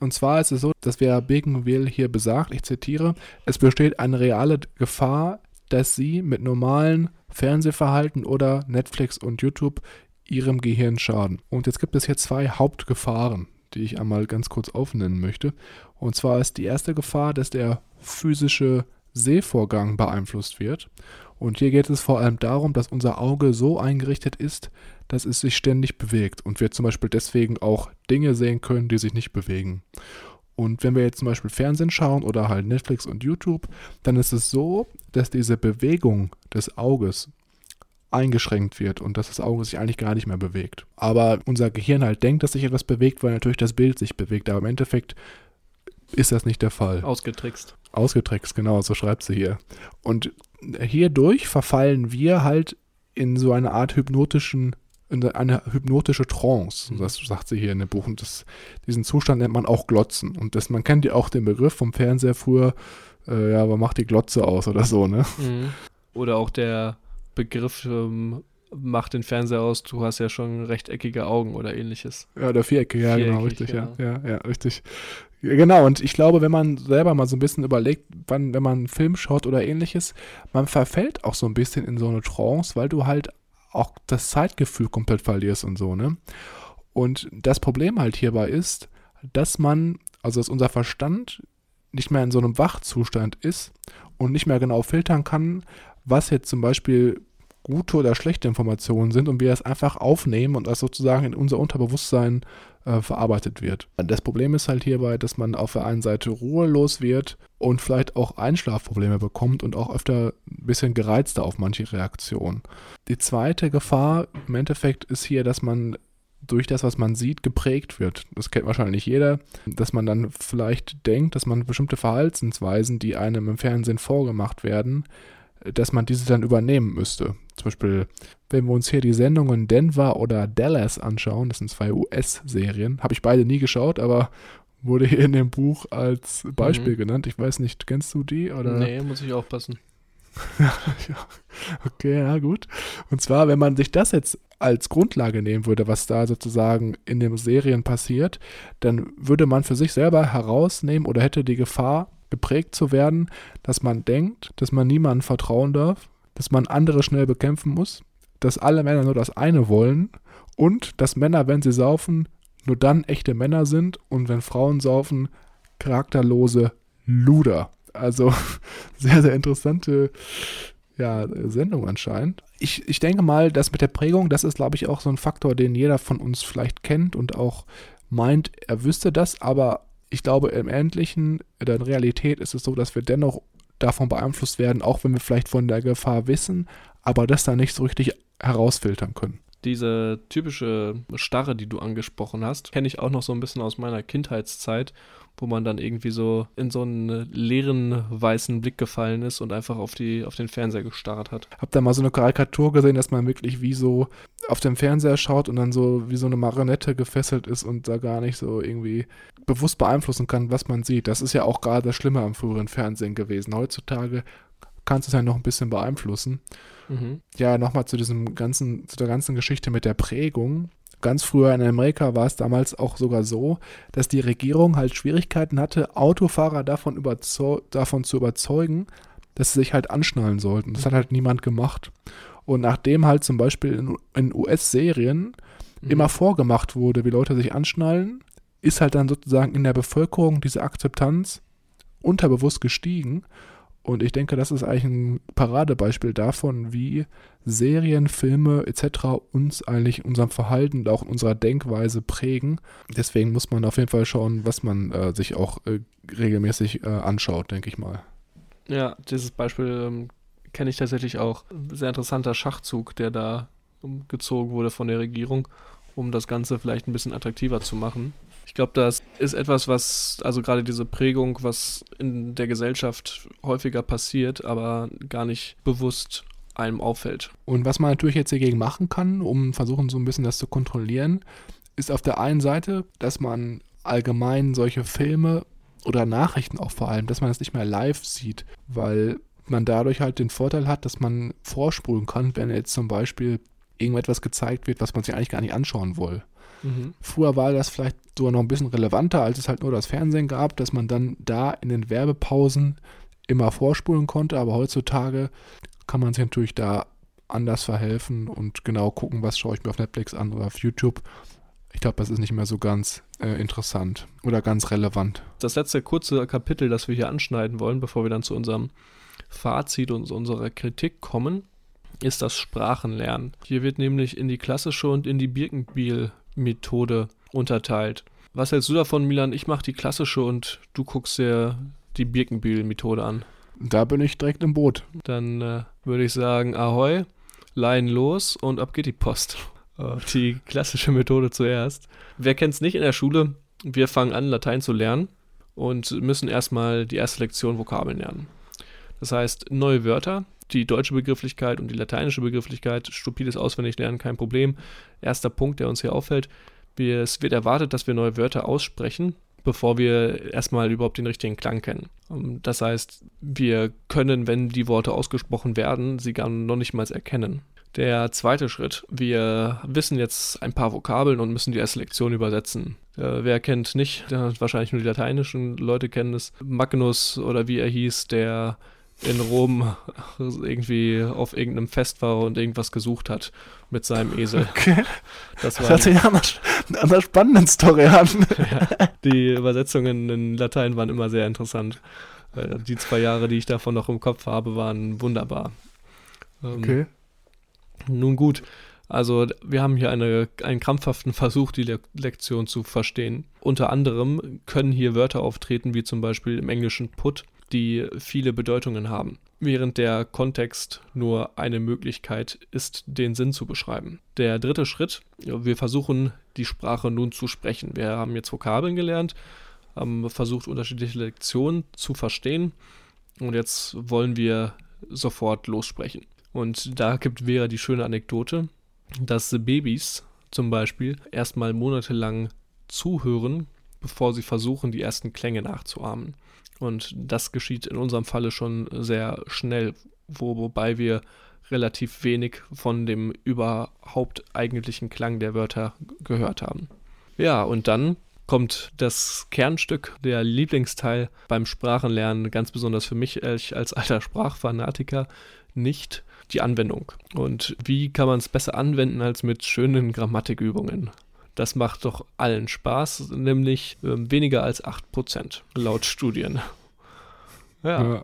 Und zwar ist es so, dass Vera Birkenwil hier besagt, ich zitiere, es besteht eine reale Gefahr, dass sie mit normalen Fernsehverhalten oder Netflix und YouTube ihrem Gehirn schaden. Und jetzt gibt es hier zwei Hauptgefahren, die ich einmal ganz kurz aufnennen möchte. Und zwar ist die erste Gefahr, dass der physische Sehvorgang beeinflusst wird. Und hier geht es vor allem darum, dass unser Auge so eingerichtet ist, dass es sich ständig bewegt und wir zum Beispiel deswegen auch Dinge sehen können, die sich nicht bewegen. Und wenn wir jetzt zum Beispiel Fernsehen schauen oder halt Netflix und YouTube, dann ist es so, dass diese Bewegung des Auges eingeschränkt wird und dass das Auge sich eigentlich gar nicht mehr bewegt. Aber unser Gehirn halt denkt, dass sich etwas bewegt, weil natürlich das Bild sich bewegt. Aber im Endeffekt ist das nicht der Fall. Ausgetrickst. Ausgetrickst, genau, so schreibt sie hier. Und hierdurch verfallen wir halt in so eine Art hypnotischen, in eine hypnotische Trance. Das sagt sie hier in dem Buch. Und das, diesen Zustand nennt man auch Glotzen. Und das, man kennt ja auch den Begriff vom Fernseher früher, äh, ja, man macht die Glotze aus oder so, ne? Mhm. Oder auch der Begriff ähm, macht den Fernseher aus, du hast ja schon rechteckige Augen oder ähnliches. Ja, oder Vierecke, ja, genau, richtig, ja. ja, ja, ja, richtig. Genau, und ich glaube, wenn man selber mal so ein bisschen überlegt, wann, wenn man einen Film schaut oder ähnliches, man verfällt auch so ein bisschen in so eine Trance, weil du halt auch das Zeitgefühl komplett verlierst und so, ne? Und das Problem halt hierbei ist, dass man, also dass unser Verstand nicht mehr in so einem Wachzustand ist und nicht mehr genau filtern kann, was jetzt zum Beispiel gute oder schlechte Informationen sind und wir das einfach aufnehmen und das sozusagen in unser Unterbewusstsein äh, verarbeitet wird. Das Problem ist halt hierbei, dass man auf der einen Seite ruhelos wird und vielleicht auch Einschlafprobleme bekommt und auch öfter ein bisschen gereizter auf manche Reaktionen. Die zweite Gefahr im Endeffekt ist hier, dass man durch das, was man sieht, geprägt wird. Das kennt wahrscheinlich jeder, dass man dann vielleicht denkt, dass man bestimmte Verhaltensweisen, die einem im Fernsehen vorgemacht werden, dass man diese dann übernehmen müsste. Zum Beispiel, wenn wir uns hier die Sendungen Denver oder Dallas anschauen, das sind zwei US-Serien, habe ich beide nie geschaut, aber wurde hier in dem Buch als Beispiel mhm. genannt. Ich weiß nicht, kennst du die? Oder? Nee, muss ich aufpassen. okay, ja, gut. Und zwar, wenn man sich das jetzt als Grundlage nehmen würde, was da sozusagen in den Serien passiert, dann würde man für sich selber herausnehmen oder hätte die Gefahr, geprägt zu werden, dass man denkt, dass man niemandem vertrauen darf, dass man andere schnell bekämpfen muss, dass alle Männer nur das eine wollen und dass Männer, wenn sie saufen, nur dann echte Männer sind und wenn Frauen saufen, charakterlose Luder. Also sehr, sehr interessante ja, Sendung anscheinend. Ich, ich denke mal, das mit der Prägung, das ist, glaube ich, auch so ein Faktor, den jeder von uns vielleicht kennt und auch meint, er wüsste das, aber ich glaube, im Endlichen, in der Realität ist es so, dass wir dennoch davon beeinflusst werden, auch wenn wir vielleicht von der Gefahr wissen, aber das dann nicht so richtig herausfiltern können. Diese typische Starre, die du angesprochen hast, kenne ich auch noch so ein bisschen aus meiner Kindheitszeit, wo man dann irgendwie so in so einen leeren weißen Blick gefallen ist und einfach auf, die, auf den Fernseher gestarrt hat. Hab da mal so eine Karikatur gesehen, dass man wirklich wie so auf dem Fernseher schaut und dann so wie so eine Marionette gefesselt ist und da gar nicht so irgendwie bewusst beeinflussen kann, was man sieht. Das ist ja auch gerade das Schlimme am früheren Fernsehen gewesen. Heutzutage kannst du es ja noch ein bisschen beeinflussen. Mhm. Ja, nochmal zu diesem ganzen, zu der ganzen Geschichte mit der Prägung ganz früher in Amerika war es damals auch sogar so, dass die Regierung halt Schwierigkeiten hatte, Autofahrer davon, davon zu überzeugen, dass sie sich halt anschnallen sollten. Das hat halt niemand gemacht. Und nachdem halt zum Beispiel in, in US-Serien mhm. immer vorgemacht wurde, wie Leute sich anschnallen, ist halt dann sozusagen in der Bevölkerung diese Akzeptanz unterbewusst gestiegen. Und ich denke, das ist eigentlich ein Paradebeispiel davon, wie Serien, Filme etc. uns eigentlich in unserem Verhalten und auch in unserer Denkweise prägen. Deswegen muss man auf jeden Fall schauen, was man äh, sich auch äh, regelmäßig äh, anschaut, denke ich mal. Ja, dieses Beispiel ähm, kenne ich tatsächlich auch. Sehr interessanter Schachzug, der da gezogen wurde von der Regierung, um das Ganze vielleicht ein bisschen attraktiver zu machen. Ich glaube, das ist etwas, was, also gerade diese Prägung, was in der Gesellschaft häufiger passiert, aber gar nicht bewusst einem auffällt. Und was man natürlich jetzt dagegen machen kann, um versuchen so ein bisschen das zu kontrollieren, ist auf der einen Seite, dass man allgemein solche Filme oder Nachrichten auch vor allem, dass man das nicht mehr live sieht, weil man dadurch halt den Vorteil hat, dass man vorspulen kann, wenn jetzt zum Beispiel irgendetwas gezeigt wird, was man sich eigentlich gar nicht anschauen will. Mhm. Früher war das vielleicht sogar noch ein bisschen relevanter, als es halt nur das Fernsehen gab, dass man dann da in den Werbepausen immer vorspulen konnte, aber heutzutage kann man sich natürlich da anders verhelfen und genau gucken, was schaue ich mir auf Netflix an oder auf YouTube. Ich glaube, das ist nicht mehr so ganz äh, interessant oder ganz relevant. Das letzte kurze Kapitel, das wir hier anschneiden wollen, bevor wir dann zu unserem Fazit und unserer Kritik kommen, ist das Sprachenlernen. Hier wird nämlich in die klassische und in die Birkenbiel-Methode unterteilt. Was hältst du davon, Milan? Ich mache die klassische und du guckst dir die Birkenbiel-Methode an. Da bin ich direkt im Boot. Dann äh, würde ich sagen, ahoi, Leinen los und ab geht die Post. Die klassische Methode zuerst. Wer kennt es nicht in der Schule? Wir fangen an, Latein zu lernen und müssen erstmal die erste Lektion Vokabeln lernen. Das heißt, neue Wörter, die deutsche Begrifflichkeit und die lateinische Begrifflichkeit, stupides Auswendiglernen, kein Problem. Erster Punkt, der uns hier auffällt, wir, es wird erwartet, dass wir neue Wörter aussprechen, bevor wir erstmal überhaupt den richtigen Klang kennen. Ähm, das heißt, wir können, wenn die Worte ausgesprochen werden, sie gar noch nicht mal erkennen. Der zweite Schritt, wir wissen jetzt ein paar Vokabeln und müssen die erste Lektion übersetzen. Äh, wer kennt nicht, wahrscheinlich nur die lateinischen Leute kennen es. Magnus oder wie er hieß, der in Rom irgendwie auf irgendeinem Fest war und irgendwas gesucht hat mit seinem Esel. Okay. Das, war das hört sich nach einer, einer spannenden Story an. ja, die Übersetzungen in Latein waren immer sehr interessant. Äh, die zwei Jahre, die ich davon noch im Kopf habe, waren wunderbar. Ähm, okay. Nun gut, also wir haben hier eine, einen krampfhaften Versuch, die Le Lektion zu verstehen. Unter anderem können hier Wörter auftreten, wie zum Beispiel im Englischen put, die viele Bedeutungen haben, während der Kontext nur eine Möglichkeit ist, den Sinn zu beschreiben. Der dritte Schritt, wir versuchen die Sprache nun zu sprechen. Wir haben jetzt Vokabeln gelernt, haben versucht, unterschiedliche Lektionen zu verstehen und jetzt wollen wir sofort lossprechen. Und da gibt Vera die schöne Anekdote, dass Babys zum Beispiel erstmal monatelang zuhören, bevor sie versuchen, die ersten Klänge nachzuahmen. Und das geschieht in unserem Falle schon sehr schnell, wo, wobei wir relativ wenig von dem überhaupt eigentlichen Klang der Wörter gehört haben. Ja, und dann kommt das Kernstück, der Lieblingsteil beim Sprachenlernen, ganz besonders für mich als alter Sprachfanatiker, nicht die Anwendung. Und wie kann man es besser anwenden als mit schönen Grammatikübungen? Das macht doch allen Spaß, nämlich äh, weniger als 8% laut Studien. Ja, ja.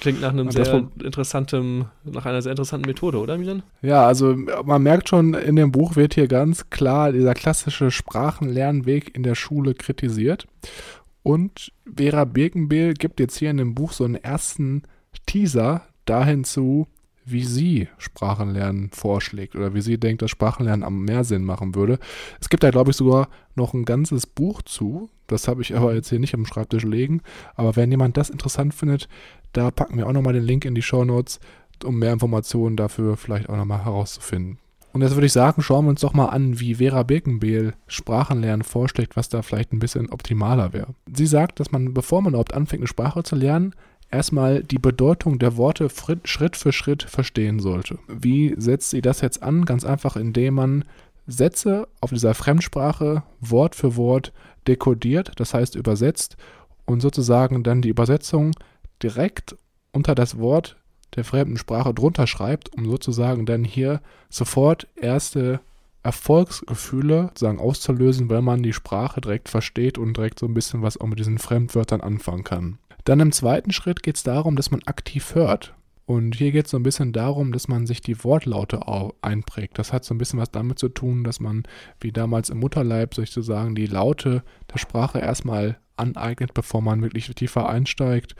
Klingt nach einem sehr interessanten, nach einer sehr interessanten Methode, oder Milan? Ja, also man merkt schon, in dem Buch wird hier ganz klar dieser klassische Sprachenlernweg in der Schule kritisiert. Und Vera Birkenbehl gibt jetzt hier in dem Buch so einen ersten Teaser dahin zu, wie sie Sprachenlernen vorschlägt oder wie sie denkt, dass Sprachenlernen am mehr Sinn machen würde. Es gibt da, glaube ich, sogar noch ein ganzes Buch zu. Das habe ich aber jetzt hier nicht am Schreibtisch liegen. Aber wenn jemand das interessant findet, da packen wir auch nochmal den Link in die Show Notes, um mehr Informationen dafür vielleicht auch nochmal herauszufinden. Und jetzt würde ich sagen, schauen wir uns doch mal an, wie Vera Birkenbehl Sprachenlernen vorschlägt, was da vielleicht ein bisschen optimaler wäre. Sie sagt, dass man, bevor man überhaupt anfängt, eine Sprache zu lernen, erstmal die Bedeutung der Worte Schritt für Schritt verstehen sollte. Wie setzt sie das jetzt an? Ganz einfach, indem man Sätze auf dieser Fremdsprache Wort für Wort dekodiert, das heißt übersetzt und sozusagen dann die Übersetzung direkt unter das Wort der fremden Sprache drunter schreibt, um sozusagen dann hier sofort erste Erfolgsgefühle sagen auszulösen, weil man die Sprache direkt versteht und direkt so ein bisschen was auch mit diesen Fremdwörtern anfangen kann. Dann im zweiten Schritt geht es darum, dass man aktiv hört. Und hier geht es so ein bisschen darum, dass man sich die Wortlaute einprägt. Das hat so ein bisschen was damit zu tun, dass man, wie damals im Mutterleib, sozusagen die Laute der Sprache erstmal aneignet, bevor man wirklich tiefer einsteigt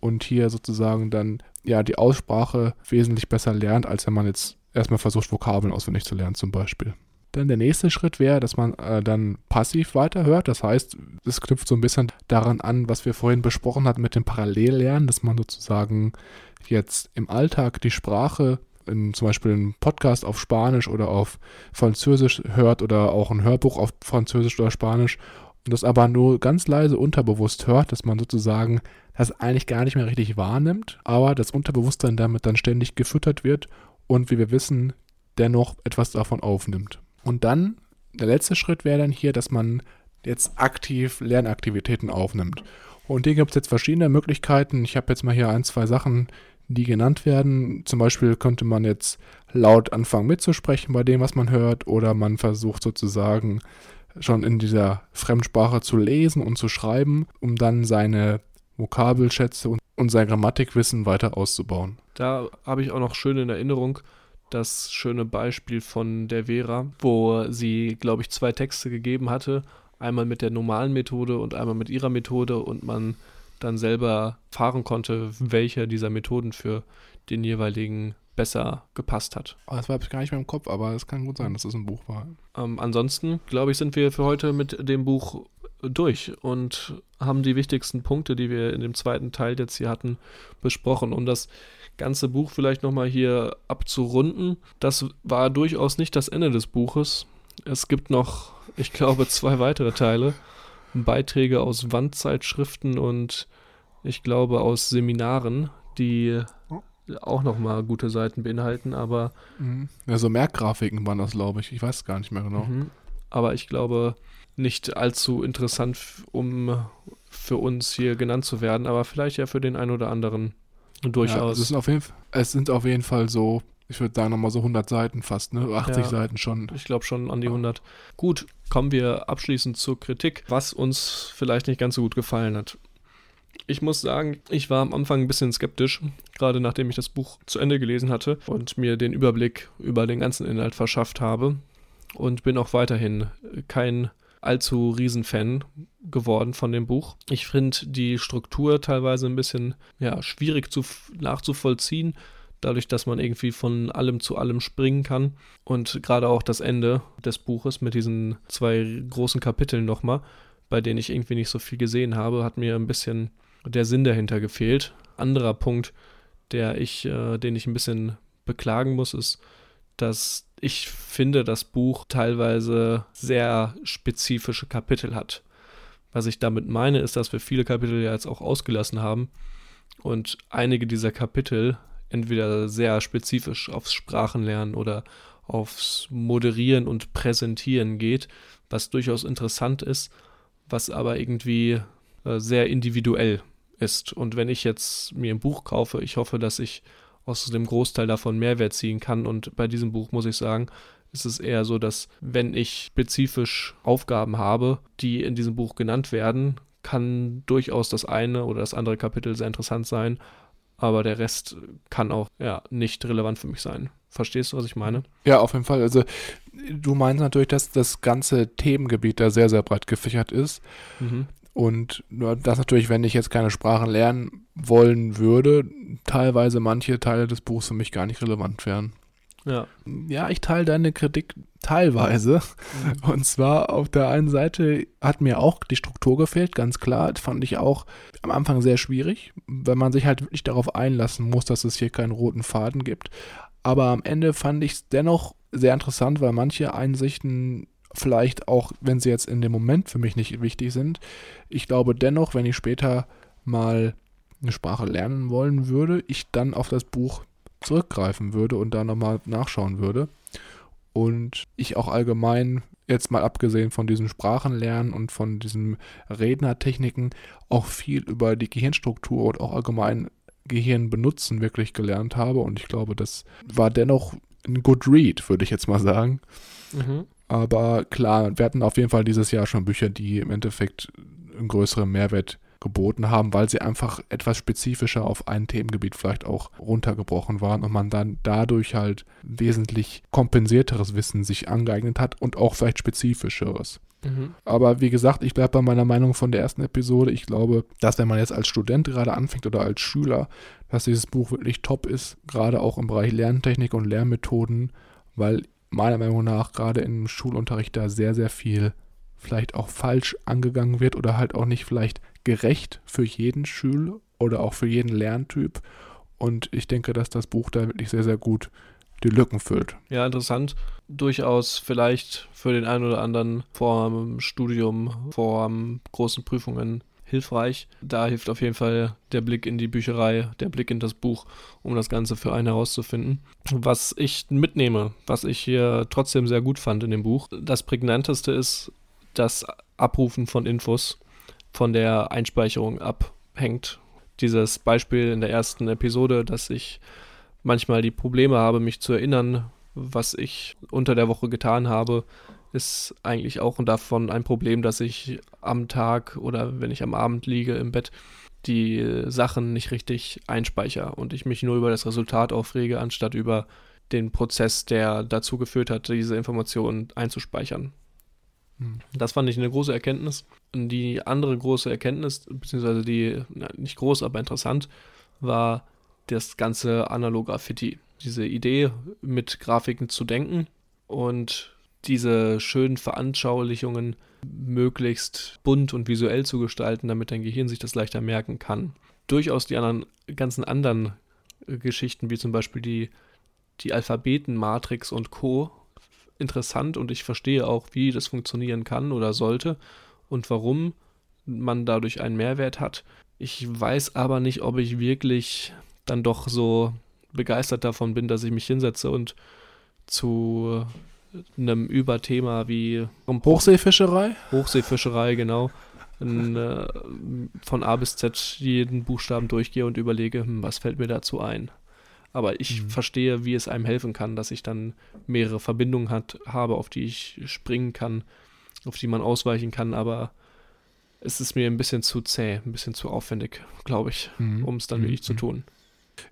und hier sozusagen dann ja die Aussprache wesentlich besser lernt, als wenn man jetzt erstmal versucht, Vokabeln auswendig zu lernen, zum Beispiel. Dann der nächste Schritt wäre, dass man äh, dann passiv weiterhört. Das heißt, es knüpft so ein bisschen daran an, was wir vorhin besprochen hatten mit dem Parallellernen, dass man sozusagen jetzt im Alltag die Sprache in zum Beispiel einen Podcast auf Spanisch oder auf Französisch hört oder auch ein Hörbuch auf Französisch oder Spanisch und das aber nur ganz leise unterbewusst hört, dass man sozusagen das eigentlich gar nicht mehr richtig wahrnimmt, aber das Unterbewusstsein damit dann ständig gefüttert wird und wie wir wissen, dennoch etwas davon aufnimmt. Und dann, der letzte Schritt wäre dann hier, dass man jetzt aktiv Lernaktivitäten aufnimmt. Und hier gibt es jetzt verschiedene Möglichkeiten. Ich habe jetzt mal hier ein, zwei Sachen, die genannt werden. Zum Beispiel könnte man jetzt laut anfangen mitzusprechen bei dem, was man hört, oder man versucht sozusagen schon in dieser Fremdsprache zu lesen und zu schreiben, um dann seine Vokabelschätze und, sein Grammatikwissen weiter auszubauen. Da habe ich auch noch schön in Erinnerung das schöne Beispiel von der Vera, wo sie, glaube ich, zwei Texte gegeben hatte. Einmal mit der normalen Methode und einmal mit ihrer Methode und man dann selber fahren konnte, welche dieser Methoden für den jeweiligen besser gepasst hat. Oh, das war gar nicht mehr im Kopf, aber es kann gut sein, dass es das ein Buch war. Ähm, ansonsten, glaube ich, sind wir für heute mit dem Buch durch und haben die wichtigsten Punkte, die wir in dem zweiten Teil jetzt hier hatten, besprochen. Um das ganze Buch vielleicht nochmal hier abzurunden, das war durchaus nicht das Ende des Buches. Es gibt noch, ich glaube, zwei weitere Teile. Beiträge aus Wandzeitschriften und ich glaube aus Seminaren, die auch nochmal gute Seiten beinhalten, aber. Mhm. Ja, so Merkgrafiken waren das, glaube ich. Ich weiß gar nicht mehr genau. Mhm. Aber ich glaube, nicht allzu interessant, um für uns hier genannt zu werden, aber vielleicht ja für den einen oder anderen durchaus. Ja, es, sind auf jeden Fall, es sind auf jeden Fall so, ich würde sagen, nochmal so 100 Seiten fast, ne? 80 ja, Seiten schon. Ich glaube schon an die 100. Gut, kommen wir abschließend zur Kritik, was uns vielleicht nicht ganz so gut gefallen hat. Ich muss sagen, ich war am Anfang ein bisschen skeptisch, gerade nachdem ich das Buch zu Ende gelesen hatte und mir den Überblick über den ganzen Inhalt verschafft habe. Und bin auch weiterhin kein allzu Riesenfan geworden von dem Buch. Ich finde die Struktur teilweise ein bisschen ja, schwierig zu, nachzuvollziehen, dadurch, dass man irgendwie von allem zu allem springen kann. Und gerade auch das Ende des Buches mit diesen zwei großen Kapiteln nochmal, bei denen ich irgendwie nicht so viel gesehen habe, hat mir ein bisschen der Sinn dahinter gefehlt. Anderer Punkt, der ich, äh, den ich ein bisschen beklagen muss, ist, dass ich finde, das Buch teilweise sehr spezifische Kapitel hat. Was ich damit meine, ist, dass wir viele Kapitel ja jetzt auch ausgelassen haben und einige dieser Kapitel entweder sehr spezifisch aufs Sprachenlernen oder aufs Moderieren und Präsentieren geht, was durchaus interessant ist, was aber irgendwie äh, sehr individuell ist. Und wenn ich jetzt mir ein Buch kaufe, ich hoffe, dass ich aus dem Großteil davon Mehrwert ziehen kann. Und bei diesem Buch muss ich sagen, ist es eher so, dass wenn ich spezifisch Aufgaben habe, die in diesem Buch genannt werden, kann durchaus das eine oder das andere Kapitel sehr interessant sein, aber der Rest kann auch ja nicht relevant für mich sein. Verstehst du, was ich meine? Ja, auf jeden Fall. Also du meinst natürlich, dass das ganze Themengebiet da sehr, sehr breit gefächert ist. Mhm. Und das natürlich, wenn ich jetzt keine Sprachen lernen wollen würde, teilweise manche Teile des Buchs für mich gar nicht relevant wären. Ja. Ja, ich teile deine Kritik teilweise. Mhm. Und zwar auf der einen Seite hat mir auch die Struktur gefehlt, ganz klar. Das fand ich auch am Anfang sehr schwierig, wenn man sich halt wirklich darauf einlassen muss, dass es hier keinen roten Faden gibt. Aber am Ende fand ich es dennoch sehr interessant, weil manche Einsichten vielleicht auch, wenn sie jetzt in dem Moment für mich nicht wichtig sind, ich glaube dennoch, wenn ich später mal eine Sprache lernen wollen würde, ich dann auf das Buch zurückgreifen würde und da nochmal nachschauen würde. Und ich auch allgemein, jetzt mal abgesehen von diesem Sprachenlernen und von diesen Rednertechniken, auch viel über die Gehirnstruktur und auch allgemein Gehirn benutzen wirklich gelernt habe. Und ich glaube, das war dennoch ein Good Read, würde ich jetzt mal sagen. Mhm. Aber klar, wir hatten auf jeden Fall dieses Jahr schon Bücher, die im Endeffekt einen größeren Mehrwert geboten haben, weil sie einfach etwas spezifischer auf ein Themengebiet vielleicht auch runtergebrochen waren und man dann dadurch halt wesentlich kompensierteres Wissen sich angeeignet hat und auch vielleicht spezifischeres. Mhm. Aber wie gesagt, ich bleibe bei meiner Meinung von der ersten Episode. Ich glaube, dass wenn man jetzt als Student gerade anfängt oder als Schüler, dass dieses Buch wirklich top ist, gerade auch im Bereich Lerntechnik und Lernmethoden, weil meiner Meinung nach gerade im Schulunterricht da sehr, sehr viel vielleicht auch falsch angegangen wird oder halt auch nicht vielleicht gerecht für jeden Schüler oder auch für jeden Lerntyp. Und ich denke, dass das Buch da wirklich sehr, sehr gut die Lücken füllt. Ja, interessant. Durchaus vielleicht für den einen oder anderen vor dem Studium, vor großen Prüfungen hilfreich. Da hilft auf jeden Fall der Blick in die Bücherei, der Blick in das Buch, um das Ganze für einen herauszufinden. Was ich mitnehme, was ich hier trotzdem sehr gut fand in dem Buch, das prägnanteste ist das Abrufen von Infos von der Einspeicherung abhängt. Dieses Beispiel in der ersten Episode, dass ich manchmal die Probleme habe, mich zu erinnern, was ich unter der Woche getan habe, ist eigentlich auch davon ein Problem, dass ich am Tag oder wenn ich am Abend liege im Bett die Sachen nicht richtig einspeichere und ich mich nur über das Resultat aufrege, anstatt über den Prozess, der dazu geführt hat, diese Informationen einzuspeichern. Hm. Das fand ich eine große Erkenntnis. Und die andere große Erkenntnis, beziehungsweise die, na, nicht groß, aber interessant, war das ganze Analog-Graffiti. Diese Idee, mit Grafiken zu denken und diese schönen Veranschaulichungen möglichst bunt und visuell zu gestalten, damit dein Gehirn sich das leichter merken kann. Durchaus die anderen, ganzen anderen äh, Geschichten, wie zum Beispiel die, die Alphabetenmatrix und Co. interessant und ich verstehe auch, wie das funktionieren kann oder sollte und warum man dadurch einen Mehrwert hat. Ich weiß aber nicht, ob ich wirklich dann doch so begeistert davon bin, dass ich mich hinsetze und zu einem Überthema wie Hochseefischerei? Hochseefischerei, genau. In, äh, von A bis Z jeden Buchstaben durchgehe und überlege, hm, was fällt mir dazu ein. Aber ich mhm. verstehe, wie es einem helfen kann, dass ich dann mehrere Verbindungen hat, habe, auf die ich springen kann, auf die man ausweichen kann, aber es ist mir ein bisschen zu zäh, ein bisschen zu aufwendig, glaube ich, mhm. um es dann mhm. wirklich zu tun.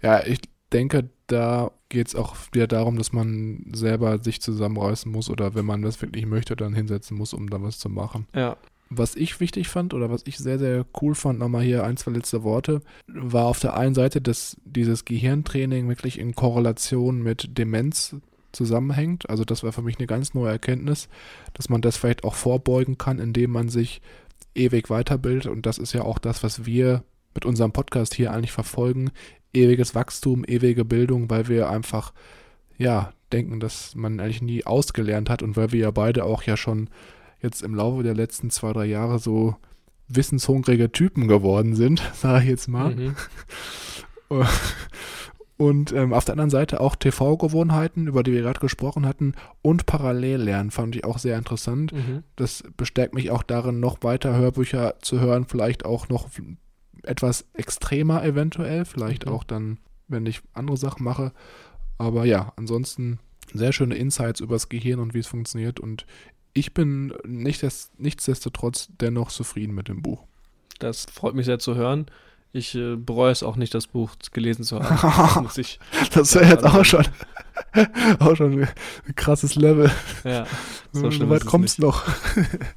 Ja, ich denke, da geht es auch wieder darum, dass man selber sich zusammenreißen muss oder wenn man das wirklich möchte, dann hinsetzen muss, um da was zu machen. Ja. Was ich wichtig fand oder was ich sehr, sehr cool fand, nochmal hier ein, zwei letzte Worte, war auf der einen Seite, dass dieses Gehirntraining wirklich in Korrelation mit Demenz zusammenhängt. Also das war für mich eine ganz neue Erkenntnis, dass man das vielleicht auch vorbeugen kann, indem man sich ewig weiterbildet. Und das ist ja auch das, was wir mit unserem Podcast hier eigentlich verfolgen, ewiges Wachstum, ewige Bildung, weil wir einfach, ja, denken, dass man eigentlich nie ausgelernt hat und weil wir ja beide auch ja schon jetzt im Laufe der letzten zwei, drei Jahre so wissenshungrige Typen geworden sind, sage ich jetzt mal. Mhm. Und ähm, auf der anderen Seite auch TV-Gewohnheiten, über die wir gerade gesprochen hatten, und Parallellernen fand ich auch sehr interessant. Mhm. Das bestärkt mich auch darin, noch weiter Hörbücher zu hören, vielleicht auch noch etwas extremer eventuell, vielleicht mhm. auch dann, wenn ich andere Sachen mache. Aber ja, ansonsten sehr schöne Insights über das Gehirn und wie es funktioniert. Und ich bin nicht des, nichtsdestotrotz dennoch zufrieden mit dem Buch. Das freut mich sehr zu hören. Ich äh, bereue es auch nicht, das Buch gelesen zu haben. Das, ich, das wäre jetzt auch schon, auch schon ein krasses Level. Ja, so, so weit kommst noch.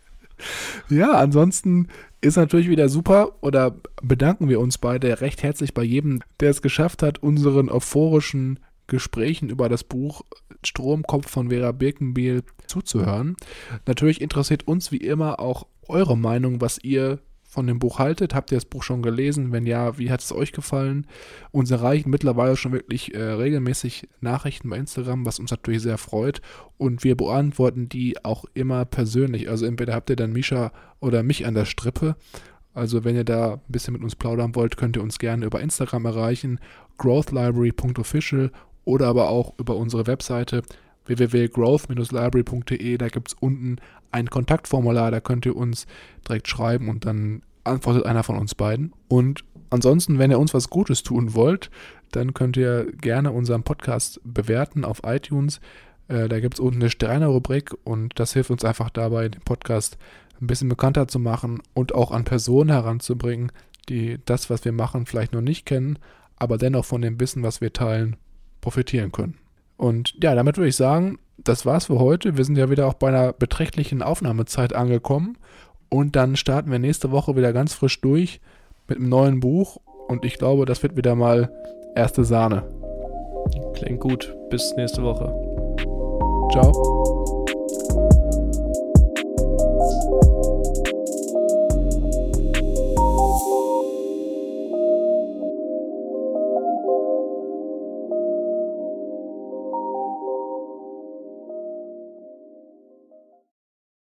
ja, ansonsten ist natürlich wieder super oder bedanken wir uns beide recht herzlich bei jedem, der es geschafft hat, unseren euphorischen Gesprächen über das Buch Stromkopf von Vera Birkenbiel zuzuhören. Natürlich interessiert uns wie immer auch eure Meinung, was ihr von dem Buch haltet. Habt ihr das Buch schon gelesen? Wenn ja, wie hat es euch gefallen? Uns erreichen mittlerweile schon wirklich äh, regelmäßig Nachrichten bei Instagram, was uns natürlich sehr freut. Und wir beantworten die auch immer persönlich. Also entweder habt ihr dann Misha oder mich an der Strippe. Also wenn ihr da ein bisschen mit uns plaudern wollt, könnt ihr uns gerne über Instagram erreichen, growthlibrary.official oder aber auch über unsere Webseite www.growth-library.de. Da gibt es unten ein Kontaktformular, da könnt ihr uns direkt schreiben und dann antwortet einer von uns beiden. Und ansonsten, wenn ihr uns was Gutes tun wollt, dann könnt ihr gerne unseren Podcast bewerten auf iTunes. Äh, da gibt es unten eine Sterne-Rubrik und das hilft uns einfach dabei, den Podcast ein bisschen bekannter zu machen und auch an Personen heranzubringen, die das, was wir machen, vielleicht noch nicht kennen, aber dennoch von dem Wissen, was wir teilen, profitieren können. Und ja, damit würde ich sagen, das war's für heute. Wir sind ja wieder auch bei einer beträchtlichen Aufnahmezeit angekommen. Und dann starten wir nächste Woche wieder ganz frisch durch mit einem neuen Buch. Und ich glaube, das wird wieder mal erste Sahne. Klingt gut. Bis nächste Woche. Ciao.